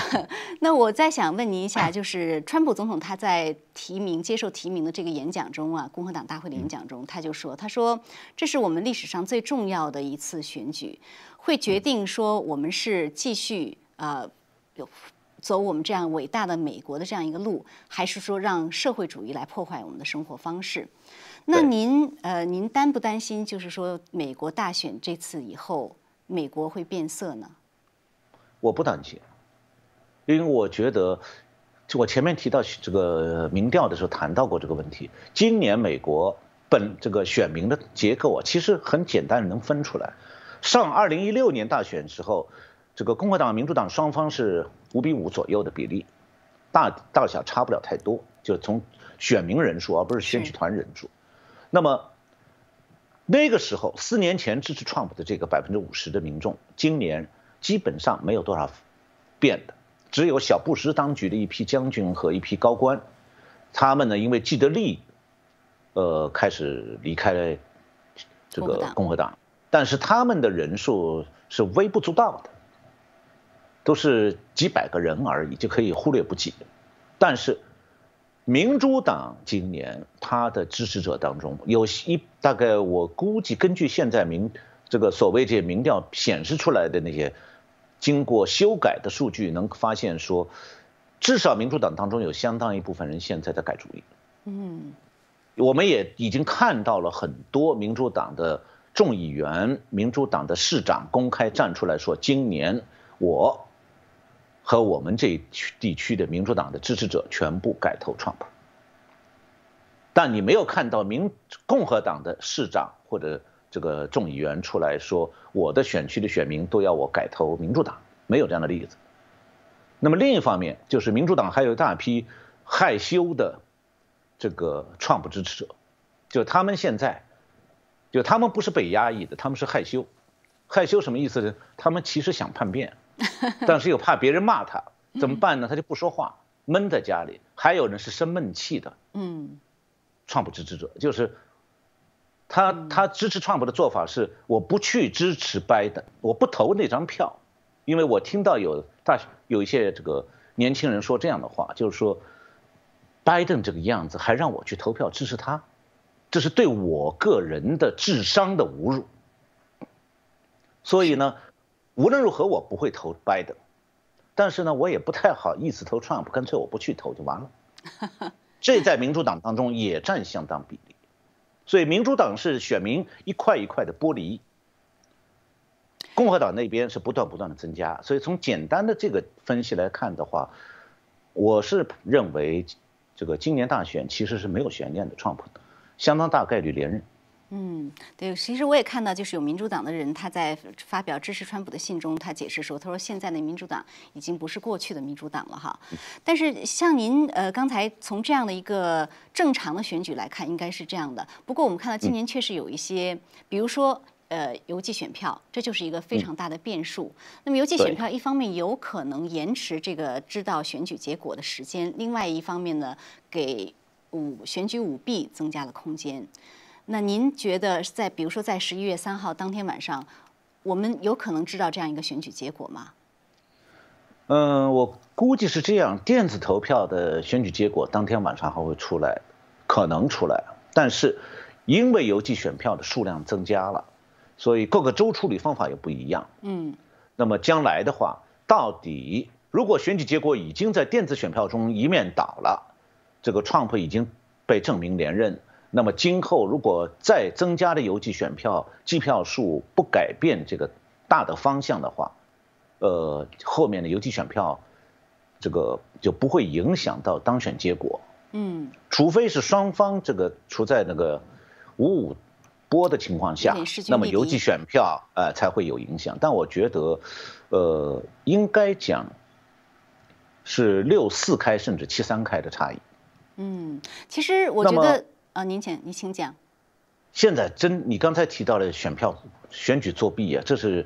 Speaker 1: (laughs) 那我再想问您一下，(laughs) 就是川普总统他在提名接受提名的这个演讲中啊，共和党大会的演讲中，他就说，他说这是我们历史上最重要的一次选举，会决定说我们是继续呃有。走我们这样伟大的美国的这样一个路，还是说让社会主义来破坏我们的生活方式？那您呃，您担不担心，就是说美国大选这次以后，美国会变色呢？
Speaker 2: 我不担心，因为我觉得，就我前面提到这个民调的时候谈到过这个问题。今年美国本这个选民的结构啊，其实很简单，能分出来。上二零一六年大选时候。这个共和党、民主党双方是五比五左右的比例，大大小差不了太多，就从选民人数而不是选举团人数。那么那个时候，四年前支持 Trump 的这个百分之五十的民众，今年基本上没有多少变的，只有小布什当局的一批将军和一批高官，他们呢因为既得利益，呃开始离开了这个共和党，但是他们的人数是微不足道的。都是几百个人而已，就可以忽略不计。但是，民主党今年他的支持者当中有一大概，我估计根据现在民这个所谓这些民调显示出来的那些经过修改的数据，能发现说，至少民主党当中有相当一部分人现在在改主意。嗯，我们也已经看到了很多民主党的众议员、民主党的市长公开站出来说，今年我。和我们这一区地区的民主党的支持者全部改投 Trump，但你没有看到民共和党的市长或者这个众议员出来说我的选区的选民都要我改投民主党，没有这样的例子。那么另一方面，就是民主党还有一大批害羞的这个 Trump 支持者，就他们现在，就他们不是被压抑的，他们是害羞。害羞什么意思呢？他们其实想叛变。(laughs) 但是又怕别人骂他，怎么办呢？他就不说话，闷在家里。还有人是生闷气的，嗯，Trump 支持者就是他，他支持 Trump 的做法是，我不去支持拜登，我不投那张票，因为我听到有大有一些这个年轻人说这样的话，就是说，拜登这个样子还让我去投票支持他，这是对我个人的智商的侮辱。所以呢。无论如何，我不会投拜登，但是呢，我也不太好意思投 Trump，干脆我不去投就完了。(laughs) 这在民主党当中也占相当比例，所以民主党是选民一块一块的剥离，共和党那边是不断不断的增加。所以从简单的这个分析来看的话，我是认为这个今年大选其实是没有悬念的，Trump 相当大概率连任。
Speaker 1: 嗯，对，其实我也看到，就是有民主党的人他在发表支持川普的信中，他解释说，他说现在的民主党已经不是过去的民主党了哈。但是像您呃刚才从这样的一个正常的选举来看，应该是这样的。不过我们看到今年确实有一些，比如说呃邮寄选票，这就是一个非常大的变数。那么邮寄选票一方面有可能延迟这个知道选举结果的时间，另外一方面呢，给舞选举舞弊增加了空间。那您觉得在比如说在十一月三号当天晚上，我们有可能知道这样一个选举结果吗？
Speaker 2: 嗯，我估计是这样，电子投票的选举结果当天晚上还会出来，可能出来，但是因为邮寄选票的数量增加了，所以各个州处理方法也不一样。嗯，那么将来的话，到底如果选举结果已经在电子选票中一面倒了，这个 Trump 已经被证明连任。那么今后如果再增加的邮寄选票计票数不改变这个大的方向的话，呃，后面的邮寄选票这个就不会影响到当选结果。嗯，除非是双方这个处在那个五五波的情况下，那么邮寄选票呃才会有影响。但我觉得，呃，应该讲是六四开甚至七三开的差异。
Speaker 1: 嗯，其实我觉得。啊，您请，您请讲。
Speaker 2: 现在真，你刚才提到了选票、选举作弊啊，这是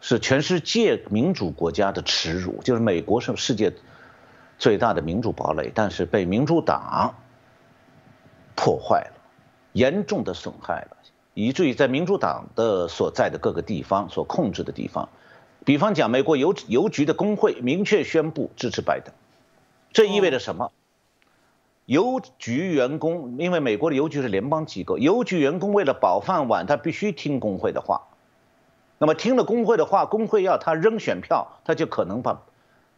Speaker 2: 是全世界民主国家的耻辱。就是美国是世界最大的民主堡垒，但是被民主党破坏了，严重的损害了。以至于在民主党的所在的各个地方所控制的地方，比方讲，美国邮邮局的工会明确宣布支持拜登，这意味着什么？邮局员工，因为美国的邮局是联邦机构，邮局员工为了保饭碗，他必须听工会的话。那么听了工会的话，工会要他扔选票，他就可能把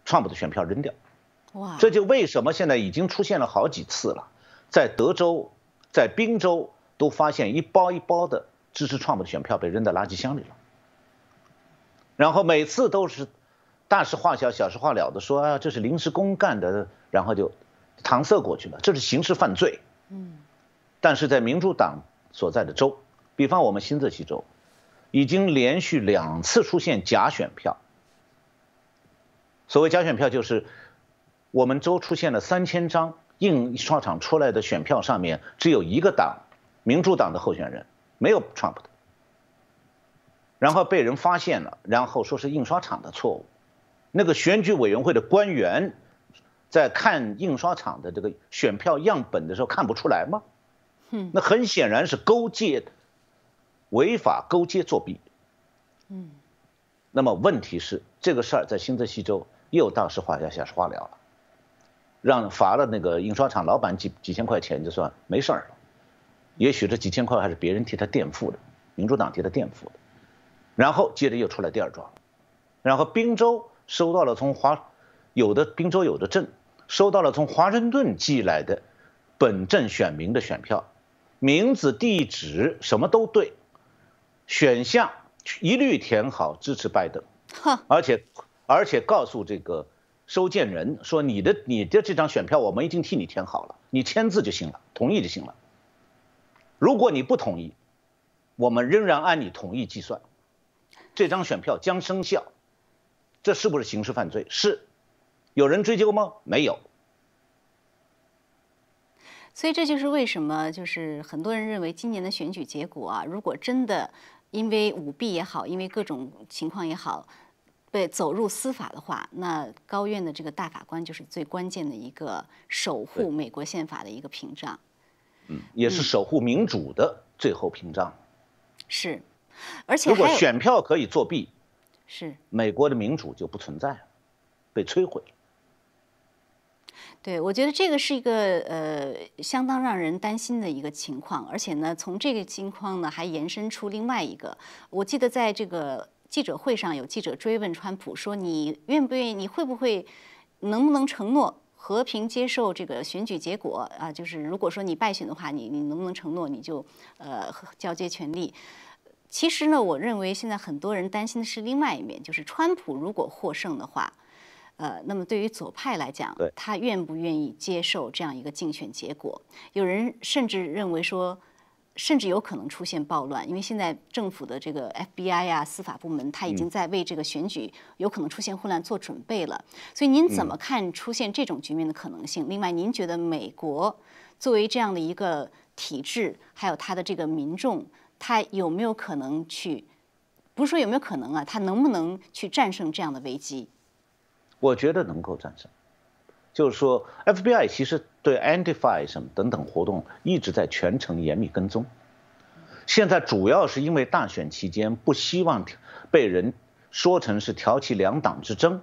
Speaker 2: 川普的选票扔掉。哇！这就为什么现在已经出现了好几次了，在德州，在宾州都发现一包一包的支持川普的选票被扔在垃圾箱里了。然后每次都是大事化小，小事化了的说啊，这是临时工干的，然后就搪塞过去了，这是刑事犯罪。嗯。但是在民主党所在的州，比方我们新泽西州。已经连续两次出现假选票。所谓假选票，就是我们州出现了三千张印刷厂出来的选票，上面只有一个党，民主党的候选人，没有 Trump 的。然后被人发现了，然后说是印刷厂的错误。那个选举委员会的官员在看印刷厂的这个选票样本的时候，看不出来吗？嗯，那很显然是勾结。违法勾结作弊，嗯，那么问题是这个事儿在新泽西州又大事化小，小事化了了，让罚了那个印刷厂老板几几千块钱就算没事儿了，也许这几千块还是别人替他垫付的，民主党替他垫付的，然后接着又出来第二桩，然后宾州收到了从华有的宾州有的镇收到了从华盛顿寄来的本镇选民的选票，名字地址什么都对。选项一律填好支持拜登，(laughs) 而且而且告诉这个收件人说你的你的这张选票我们已经替你填好了，你签字就行了，同意就行了。如果你不同意，我们仍然按你同意计算，这张选票将生效。这是不是刑事犯罪？是。有人追究吗？没有。
Speaker 1: 所以这就是为什么就是很多人认为今年的选举结果啊，如果真的。因为舞弊也好，因为各种情况也好，被走入司法的话，那高院的这个大法官就是最关键的一个守护美国宪法的一个屏障。
Speaker 2: 嗯，也是守护民主的最后屏障。
Speaker 1: 是，而且
Speaker 2: 如果选票可以作弊，
Speaker 1: 是
Speaker 2: 美国的民主就不存在了，被摧毁。
Speaker 1: 对，我觉得这个是一个呃相当让人担心的一个情况，而且呢，从这个情况呢还延伸出另外一个。我记得在这个记者会上，有记者追问川普说：“你愿不愿意？你会不会能不能承诺和平接受这个选举结果啊？就是如果说你败选的话，你你能不能承诺你就呃交接权利？”其实呢，我认为现在很多人担心的是另外一面，就是川普如果获胜的话。呃，那么对于左派来讲，他愿不愿意接受这样一个竞选结果？有人甚至认为说，甚至有可能出现暴乱，因为现在政府的这个 FBI 呀、司法部门，他已经在为这个选举有可能出现混乱做准备了。所以您怎么看出现这种局面的可能性？另外，您觉得美国作为这样的一个体制，还有它的这个民众，他有没有可能去？不是说有没有可能啊，他能不能去战胜这样的危机？
Speaker 2: 我觉得能够战胜，就是说，FBI 其实对 Antifa 什么等等活动一直在全程严密跟踪。现在主要是因为大选期间不希望被人说成是挑起两党之争，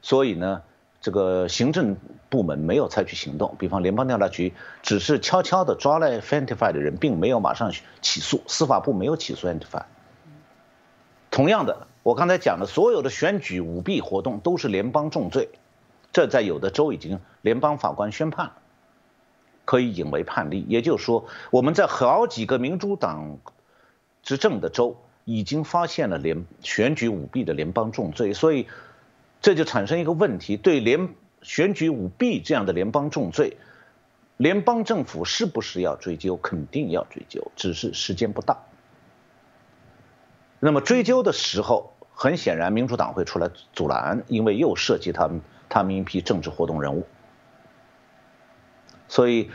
Speaker 2: 所以呢，这个行政部门没有采取行动。比方联邦调查局只是悄悄地抓了 Antifa 的人，并没有马上起诉，司法部没有起诉 Antifa。同样的。我刚才讲的所有的选举舞弊活动都是联邦重罪，这在有的州已经联邦法官宣判了，可以引为判例。也就是说，我们在好几个民主党执政的州已经发现了联选举舞弊的联邦重罪，所以这就产生一个问题：对联选举舞弊这样的联邦重罪，联邦政府是不是要追究？肯定要追究，只是时间不大。那么追究的时候，很显然民主党会出来阻拦，因为又涉及他们他们一批政治活动人物。所以，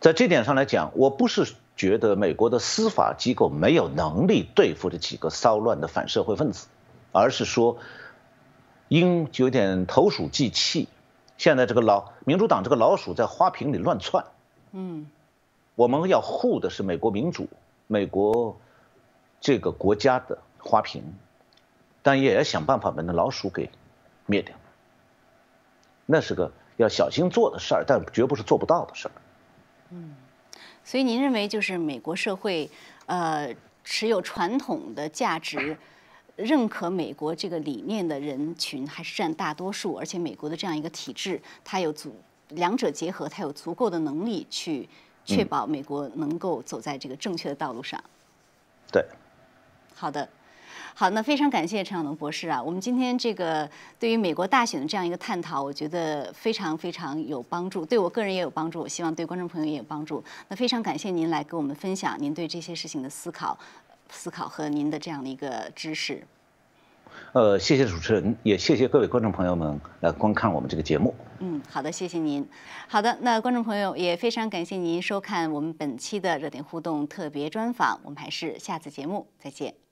Speaker 2: 在这点上来讲，我不是觉得美国的司法机构没有能力对付这几个骚乱的反社会分子，而是说，因有点投鼠忌器。现在这个老民主党这个老鼠在花瓶里乱窜。嗯，我们要护的是美国民主。美国这个国家的花瓶，但也要想办法把那老鼠给灭掉。那是个要小心做的事儿，但绝不是做不到的事儿。
Speaker 1: 嗯，所以您认为就是美国社会，呃，持有传统的价值、认可美国这个理念的人群还是占大多数，而且美国的这样一个体制，它有足两者结合，它有足够的能力去确保美国能够走在这个正确的道路上。
Speaker 2: 对，
Speaker 1: 好的。好，那非常感谢陈晓农博士啊！我们今天这个对于美国大选的这样一个探讨，我觉得非常非常有帮助，对我个人也有帮助，我希望对观众朋友也有帮助。那非常感谢您来给我们分享您对这些事情的思考、思考和您的这样的一个知识。
Speaker 2: 呃，谢谢主持人，也谢谢各位观众朋友们来观看我们这个节目。
Speaker 1: 嗯，好的，谢谢您。好的，那观众朋友也非常感谢您收看我们本期的热点互动特别专访，我们还是下次节目再见。